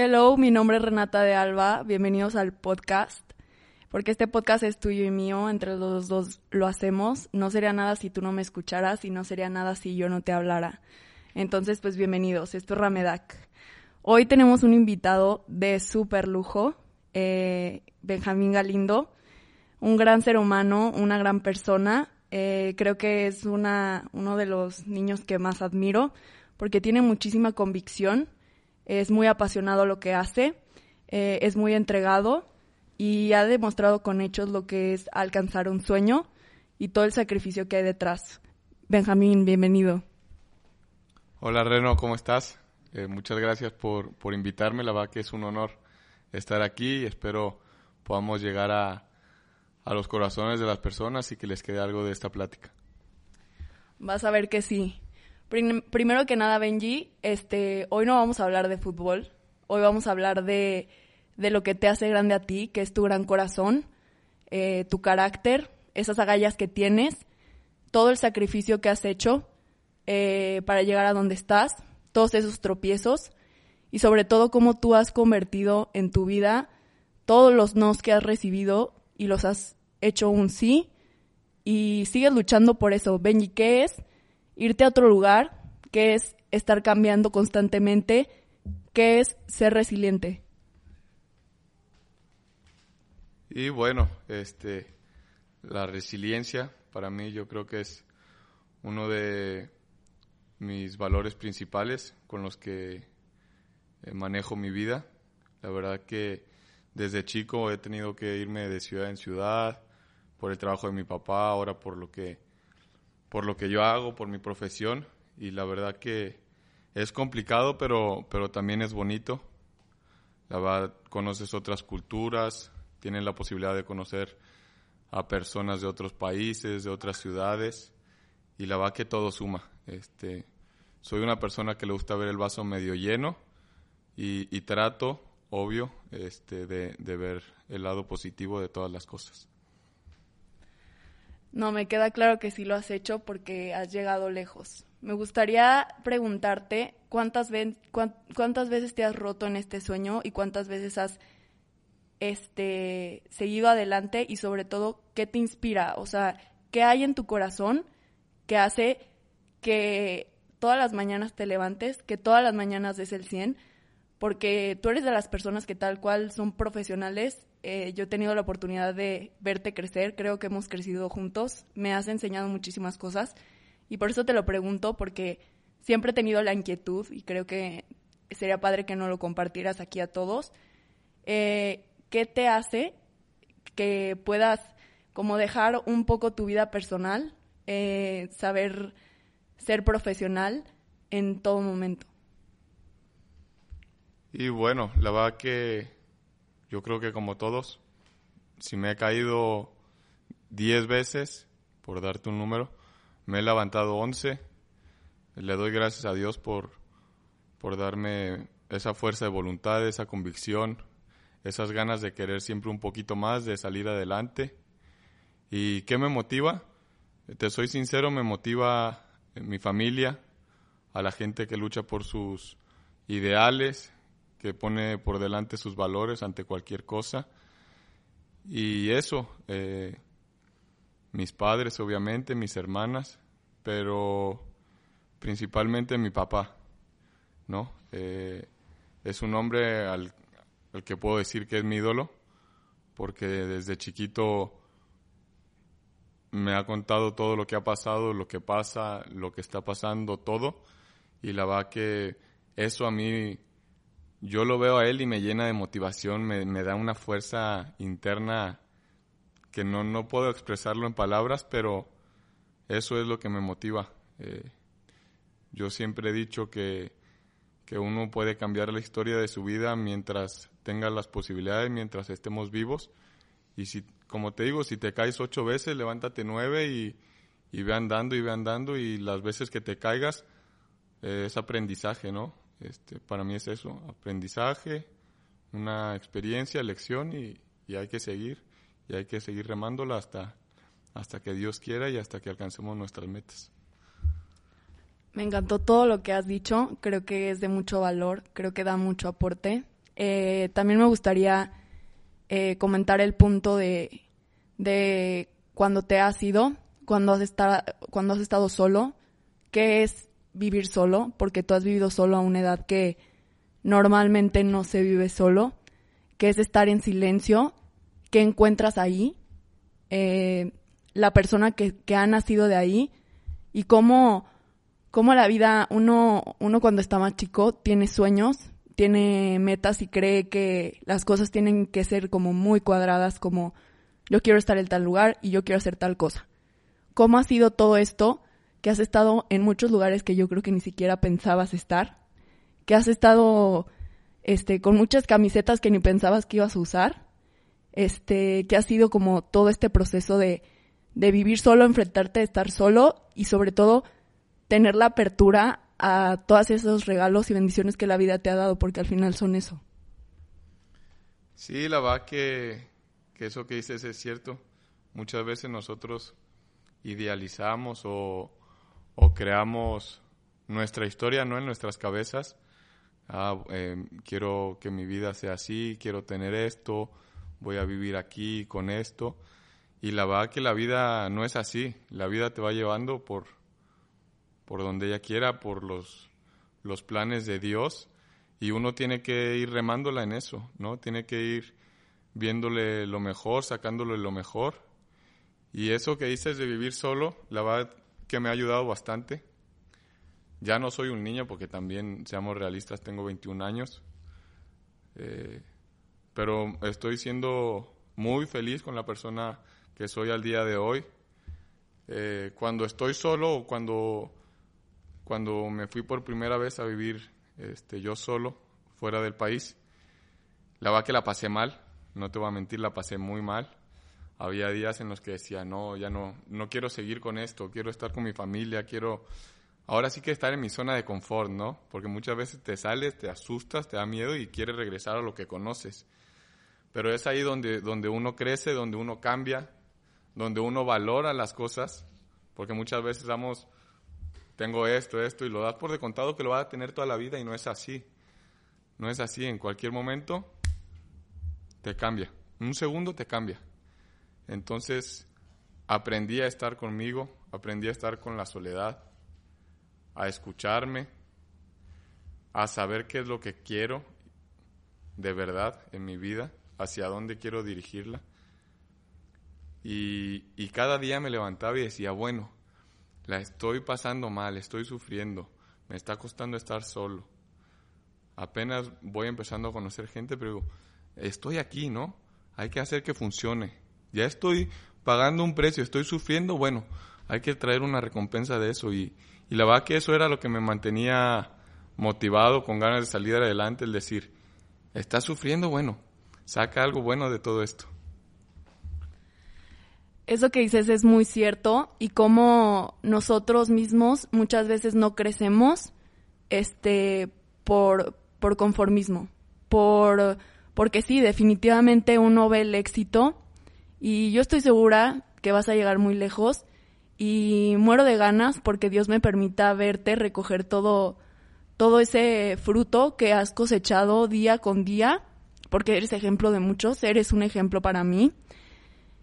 Hello, mi nombre es Renata de Alba. Bienvenidos al podcast. Porque este podcast es tuyo y mío, entre los dos lo hacemos. No sería nada si tú no me escucharas y no sería nada si yo no te hablara. Entonces, pues bienvenidos. Esto es Ramedak. Hoy tenemos un invitado de súper lujo, eh, Benjamín Galindo, un gran ser humano, una gran persona. Eh, creo que es una, uno de los niños que más admiro porque tiene muchísima convicción, es muy apasionado lo que hace, eh, es muy entregado y ha demostrado con hechos lo que es alcanzar un sueño y todo el sacrificio que hay detrás. Benjamín, bienvenido. Hola Reno, ¿cómo estás? Eh, muchas gracias por, por invitarme, la verdad que es un honor estar aquí y espero podamos llegar a, a los corazones de las personas y que les quede algo de esta plática. Vas a ver que sí. Prim- primero que nada, Benji, este, hoy no vamos a hablar de fútbol. Hoy vamos a hablar de, de lo que te hace grande a ti, que es tu gran corazón, eh, tu carácter, esas agallas que tienes, todo el sacrificio que has hecho eh, para llegar a donde estás, todos esos tropiezos y sobre todo cómo tú has convertido en tu vida todos los nos que has recibido y los has hecho un sí y sigues luchando por eso. Benji, ¿qué es? Irte a otro lugar, ¿qué es estar cambiando constantemente? ¿Qué es ser resiliente? Y bueno, este, la resiliencia para mí yo creo que es uno de mis valores principales con los que eh, manejo mi vida. La verdad que desde chico he tenido que irme de ciudad en ciudad por el trabajo de mi papá, ahora por lo que por lo que yo hago, por mi profesión y la verdad que es complicado, pero pero también es bonito. La verdad conoces otras culturas, tienes la posibilidad de conocer a personas de otros países, de otras ciudades y la verdad que todo suma. Este, soy una persona que le gusta ver el vaso medio lleno y, y trato, obvio, este, de, de ver el lado positivo de todas las cosas. No, me queda claro que sí lo has hecho porque has llegado lejos. Me gustaría preguntarte cuántas, ve- cuán- cuántas veces te has roto en este sueño y cuántas veces has este, seguido adelante y sobre todo, ¿qué te inspira? O sea, ¿qué hay en tu corazón que hace que todas las mañanas te levantes, que todas las mañanas des el 100? Porque tú eres de las personas que tal cual son profesionales. Eh, yo he tenido la oportunidad de verte crecer, creo que hemos crecido juntos, me has enseñado muchísimas cosas y por eso te lo pregunto porque siempre he tenido la inquietud y creo que sería padre que no lo compartieras aquí a todos. Eh, ¿Qué te hace que puedas como dejar un poco tu vida personal, eh, saber ser profesional en todo momento? Y bueno, la verdad que yo creo que como todos, si me he caído 10 veces, por darte un número, me he levantado 11. Le doy gracias a Dios por, por darme esa fuerza de voluntad, esa convicción, esas ganas de querer siempre un poquito más, de salir adelante. ¿Y qué me motiva? Te soy sincero, me motiva mi familia, a la gente que lucha por sus ideales, que pone por delante sus valores ante cualquier cosa. Y eso, eh, mis padres obviamente, mis hermanas, pero principalmente mi papá, ¿no? Eh, es un hombre al, que puedo decir que es mi ídolo, porque desde chiquito me ha contado todo lo que ha pasado, lo que pasa, lo que está pasando, todo. Y la verdad que eso a mí, yo lo veo a él y me llena de motivación, me, me da una fuerza interna que no, no puedo expresarlo en palabras, pero eso es lo que me motiva. Eh, yo siempre he dicho que, que uno puede cambiar la historia de su vida mientras tenga las posibilidades, mientras estemos vivos. Y si, como te digo, si te caes ocho veces, levántate nueve y, y ve andando y ve andando y las veces que te caigas eh, es aprendizaje, ¿no? Este, para mí es eso, aprendizaje, una experiencia, lección y, y hay que seguir y hay que seguir remándola hasta, hasta que Dios quiera y hasta que alcancemos nuestras metas. Me encantó todo lo que has dicho, creo que es de mucho valor, creo que da mucho aporte. Eh, también me gustaría eh, comentar el punto de, de cuando te has ido, cuando has, estado, cuando has estado solo, qué es vivir solo, porque tú has vivido solo a una edad que normalmente no se vive solo, qué es estar en silencio, qué encuentras ahí, eh, la persona que, que, ha nacido de ahí y cómo, cómo la vida, uno, uno cuando está más chico tiene sueños, tiene metas y cree que las cosas tienen que ser como muy cuadradas, como yo quiero estar en tal lugar y yo quiero hacer tal cosa. Cómo ha sido todo esto, que has estado en muchos lugares que yo creo que ni siquiera pensabas estar, que has estado este, con muchas camisetas que ni pensabas que ibas a usar, este, que ha sido como todo este proceso de, de vivir solo, enfrentarte estar solo y sobre todo tener la apertura a todos esos regalos y bendiciones que la vida te ha dado, porque al final son eso. Sí, la verdad que, que eso que dices es cierto. Muchas veces nosotros idealizamos o, creamos nuestra historia no en nuestras cabezas. Ah, eh, quiero que mi vida sea así, quiero tener esto, voy a vivir aquí con esto. Y la verdad que la vida no es así. La vida te va llevando por, por donde ella quiera, por los, los planes de Dios. Y uno tiene que ir remándola en eso, ¿no? Tiene que ir viéndole lo mejor, sacándole lo mejor y eso que dices de vivir solo, la verdad que me ha ayudado bastante. Ya no soy un niño porque también, seamos realistas, tengo 21 años. Eh, pero estoy siendo muy feliz con la persona que soy al día de hoy. Eh, cuando estoy solo o cuando, cuando me fui por primera vez a vivir este, yo solo, fuera del país, la verdad que la pasé mal, no te voy a mentir, la pasé muy mal había días en los que decía, no, ya no, no quiero seguir con esto, quiero estar con mi familia, quiero, ahora sí que estar en mi zona de confort, ¿no? Porque muchas veces te sales, te asustas, te da miedo y quieres regresar a lo que conoces. Pero es ahí donde, donde uno crece, donde uno cambia, donde uno valora las cosas, porque muchas veces damos, tengo esto, esto, y lo das por de contado que lo va a tener toda la vida y no es así. No es así, en cualquier momento te cambia. un segundo te cambia. Entonces aprendí a estar conmigo, aprendí a estar con la soledad, a escucharme, a saber qué es lo que quiero de verdad en mi vida, hacia dónde quiero dirigirla. Y, y, cada día me levantaba y decía, bueno, la estoy pasando mal, estoy sufriendo, me está costando estar solo. Apenas voy empezando a conocer gente, pero estoy aquí, ¿no? Hay que hacer que funcione ya estoy pagando un precio, estoy sufriendo, bueno, hay que traer una recompensa de eso. Y, y la verdad que eso era lo que me mantenía motivado, con ganas de salir adelante, el decir, estás sufriendo, bueno, saca algo bueno de todo esto. Eso que dices es muy cierto y como nosotros mismos muchas veces no crecemos este por, por conformismo, por porque sí, definitivamente uno ve el éxito y yo estoy segura que vas a llegar muy lejos y muero de ganas porque Dios me permita verte recoger todo, todo ese fruto que has cosechado día con día, porque eres ejemplo de muchos, eres un ejemplo para mí.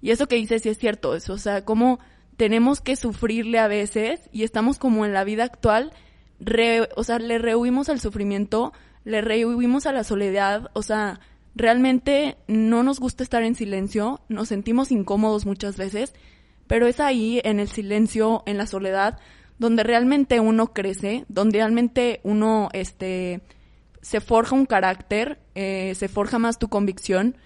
Y eso que dices sí es cierto, eso, o sea, como tenemos que sufrirle a veces y estamos como en la vida actual, o sea, le rehuimos al sufrimiento, le rehuimos a la soledad, o sea, Realmente no nos gusta estar en silencio, nos sentimos incómodos muchas veces, pero es ahí, en el silencio, en la soledad, donde realmente uno crece, donde realmente uno este, se forja un carácter, eh, se forja más tu convicción.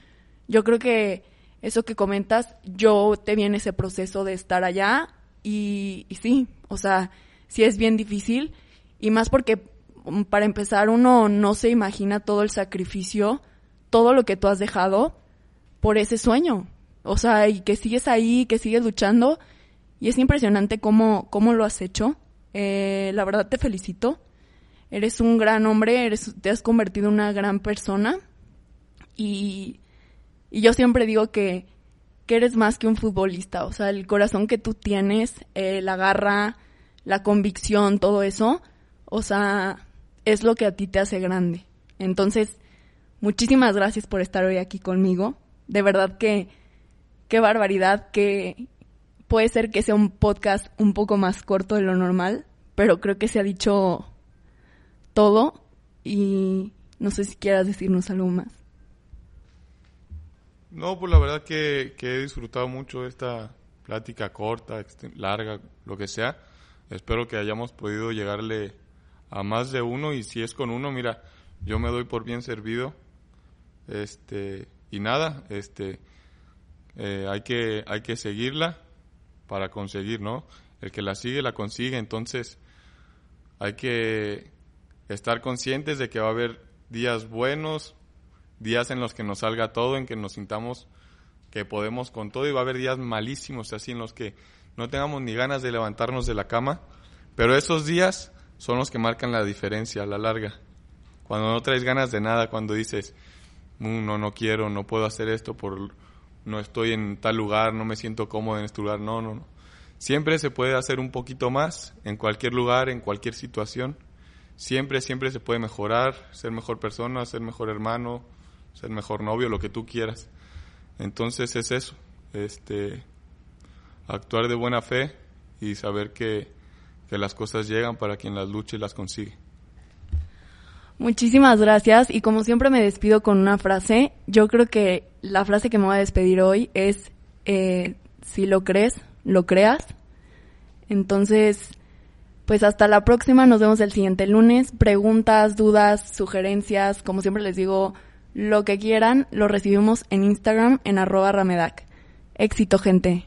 Yo creo que eso que comentas, yo te vi en ese proceso de estar allá y, y sí, o sea, sí es bien difícil y más porque para empezar, uno no se imagina todo el sacrificio, todo lo que tú has dejado por ese sueño. O sea, y que sigues ahí, que sigues luchando. Y es impresionante cómo, cómo lo has hecho. Eh, la verdad te felicito. Eres un gran hombre, eres, te has convertido en una gran persona. Y, y yo siempre digo que, que eres más que un futbolista. O sea, el corazón que tú tienes, eh, la garra, la convicción, todo eso, o sea, es lo que a ti te hace grande. Entonces, muchísimas gracias por estar hoy aquí conmigo. De verdad que, qué barbaridad, que puede ser que sea un podcast un poco más corto de lo normal, pero creo que se ha dicho todo y no sé si quieras decirnos algo más. No, pues la verdad que, que he disfrutado mucho esta plática corta, larga, lo que sea Espero que hayamos podido llegarle a más de uno y si es con uno, mira, yo me doy por bien servido. Este, y nada, este, eh, hay, que, hay que seguirla para conseguir, ¿no? El que la sigue, la consigue, entonces hay que estar conscientes de que va a haber días buenos, días en los que nos salga todo, en que nos sintamos que podemos con todo y va a haber días malísimos, así en los que no tengamos ni ganas de levantarnos de la cama, pero esos días son los que marcan la diferencia a la larga. Cuando no traes ganas de nada, cuando dices, no, no quiero, no puedo hacer esto por, no estoy en tal lugar, no me siento cómodo en este lugar, no, no, no. Siempre se puede hacer un poquito más en cualquier lugar, en cualquier situación. Siempre, siempre se puede mejorar, ser mejor persona, ser mejor hermano, ser mejor novio, lo que tú quieras. Entonces es eso, este, actuar de buena fe y saber que, que las cosas llegan para quien las lucha y las consigue. Muchísimas gracias y como siempre me despido con una frase. Yo creo que la frase que me voy a despedir hoy es, eh, si lo crees, lo creas. Entonces, pues hasta la próxima, nos vemos el siguiente lunes. Preguntas, dudas, sugerencias, como siempre les digo, lo que quieran, lo recibimos en Instagram en arroba ramedac. Éxito, gente.